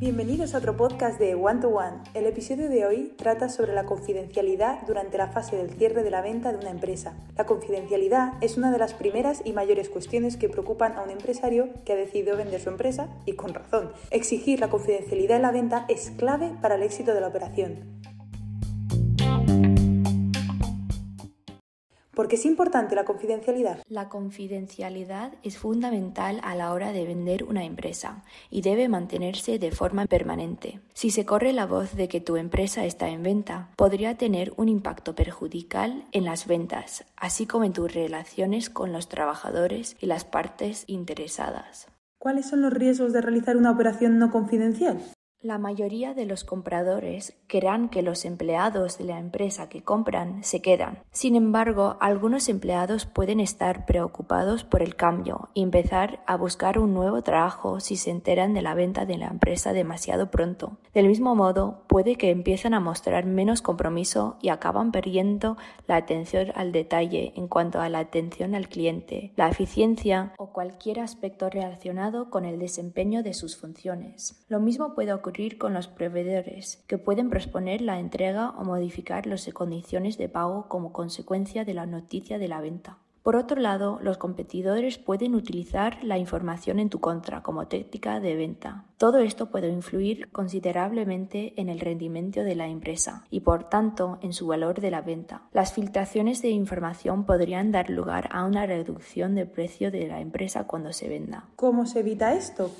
Bienvenidos a otro podcast de One to One. El episodio de hoy trata sobre la confidencialidad durante la fase del cierre de la venta de una empresa. La confidencialidad es una de las primeras y mayores cuestiones que preocupan a un empresario que ha decidido vender su empresa y con razón. Exigir la confidencialidad en la venta es clave para el éxito de la operación. ¿Por qué es importante la confidencialidad? La confidencialidad es fundamental a la hora de vender una empresa y debe mantenerse de forma permanente. Si se corre la voz de que tu empresa está en venta, podría tener un impacto perjudicial en las ventas, así como en tus relaciones con los trabajadores y las partes interesadas. ¿Cuáles son los riesgos de realizar una operación no confidencial? La mayoría de los compradores creerán que los empleados de la empresa que compran se quedan. Sin embargo, algunos empleados pueden estar preocupados por el cambio y empezar a buscar un nuevo trabajo si se enteran de la venta de la empresa demasiado pronto. Del mismo modo, puede que empiecen a mostrar menos compromiso y acaban perdiendo la atención al detalle en cuanto a la atención al cliente, la eficiencia o cualquier aspecto relacionado con el desempeño de sus funciones. Lo mismo puede ocurrir con los proveedores, que pueden posponer la entrega o modificar las condiciones de pago como consecuencia de la noticia de la venta. Por otro lado, los competidores pueden utilizar la información en tu contra como técnica de venta. Todo esto puede influir considerablemente en el rendimiento de la empresa y por tanto en su valor de la venta. Las filtraciones de información podrían dar lugar a una reducción de precio de la empresa cuando se venda. ¿Cómo se evita esto?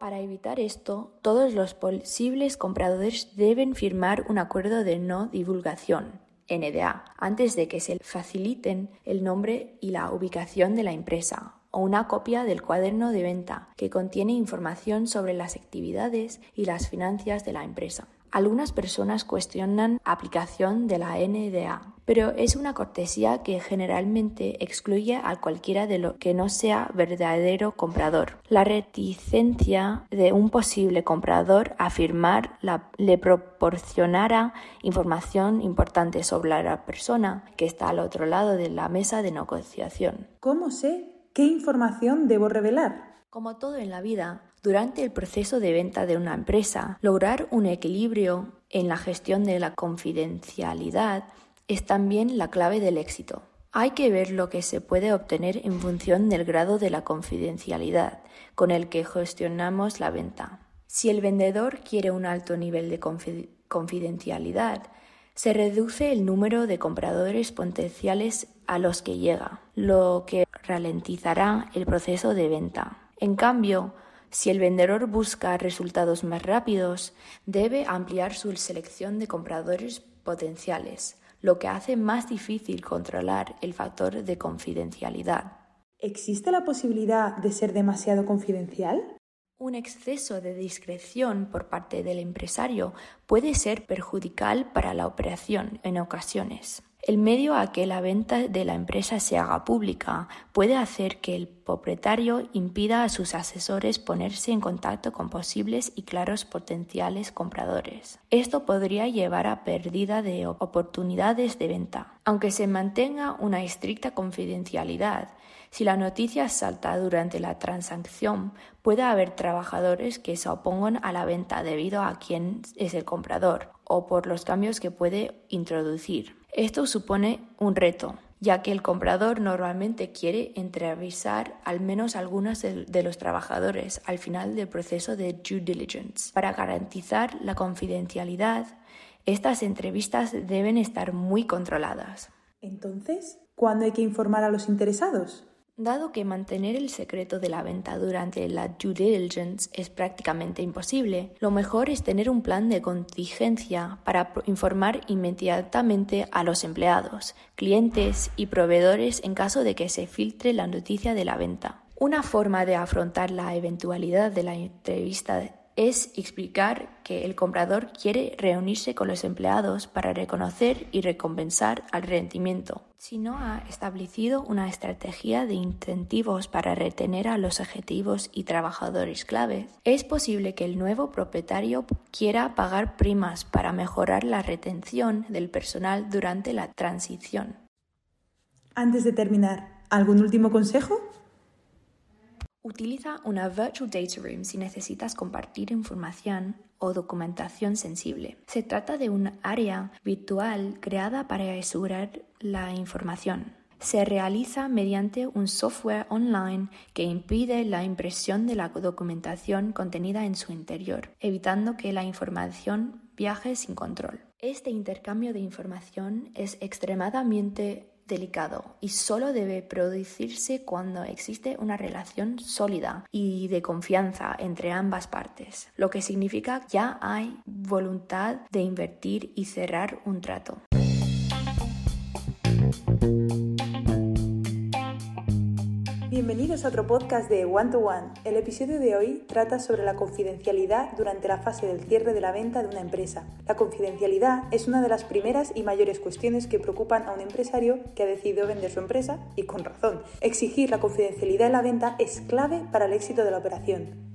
Para evitar esto, todos los posibles compradores deben firmar un acuerdo de no divulgación, NDA, antes de que se faciliten el nombre y la ubicación de la empresa, o una copia del cuaderno de venta que contiene información sobre las actividades y las finanzas de la empresa. Algunas personas cuestionan aplicación de la NDA, pero es una cortesía que generalmente excluye a cualquiera de lo que no sea verdadero comprador. La reticencia de un posible comprador a firmar le proporcionará información importante sobre la persona que está al otro lado de la mesa de negociación. ¿Cómo sé qué información debo revelar? Como todo en la vida, durante el proceso de venta de una empresa, lograr un equilibrio en la gestión de la confidencialidad es también la clave del éxito. Hay que ver lo que se puede obtener en función del grado de la confidencialidad con el que gestionamos la venta. Si el vendedor quiere un alto nivel de confidencialidad, se reduce el número de compradores potenciales a los que llega, lo que ralentizará el proceso de venta. En cambio, si el vendedor busca resultados más rápidos, debe ampliar su selección de compradores potenciales, lo que hace más difícil controlar el factor de confidencialidad. ¿Existe la posibilidad de ser demasiado confidencial? Un exceso de discreción por parte del empresario puede ser perjudicial para la operación en ocasiones. El medio a que la venta de la empresa se haga pública puede hacer que el propietario impida a sus asesores ponerse en contacto con posibles y claros potenciales compradores. Esto podría llevar a pérdida de oportunidades de venta. Aunque se mantenga una estricta confidencialidad, si la noticia salta durante la transacción, puede haber trabajadores que se opongan a la venta debido a quién es el comprador o por los cambios que puede introducir. Esto supone un reto, ya que el comprador normalmente quiere entrevistar al menos algunos de, los trabajadores al final del proceso de due diligence. Para garantizar la confidencialidad, estas entrevistas deben estar muy controladas. Entonces, ¿cuándo hay que informar a los interesados? Dado que mantener el secreto de la venta durante la due diligence es prácticamente imposible, lo mejor es tener un plan de contingencia para informar inmediatamente a los empleados, clientes y proveedores en caso de que se filtre la noticia de la venta. Una forma de afrontar la eventualidad de la entrevista es explicar que el comprador quiere reunirse con los empleados para reconocer y recompensar al rendimiento. Si no ha establecido una estrategia de incentivos para retener a los objetivos y trabajadores clave, es posible que el nuevo propietario quiera pagar primas para mejorar la retención del personal durante la transición. Antes de terminar, ¿algún último consejo? Utiliza una Virtual Data Room si necesitas compartir información o documentación sensible. Se trata de un área virtual creada para asegurar la información. Se realiza mediante un software online que impide la impresión de la documentación contenida en su interior, evitando que la información viaje sin control. Este intercambio de información es extremadamente delicado y solo debe producirse cuando existe una relación sólida y de confianza entre ambas partes, lo que significa ya hay voluntad de invertir y cerrar un trato. Bienvenidos a otro podcast de One to One. El episodio de hoy trata sobre la confidencialidad durante la fase del cierre de la venta de una empresa. La confidencialidad es una de las primeras y mayores cuestiones que preocupan a un empresario que ha decidido vender su empresa y con razón. Exigir la confidencialidad en la venta es clave para el éxito de la operación.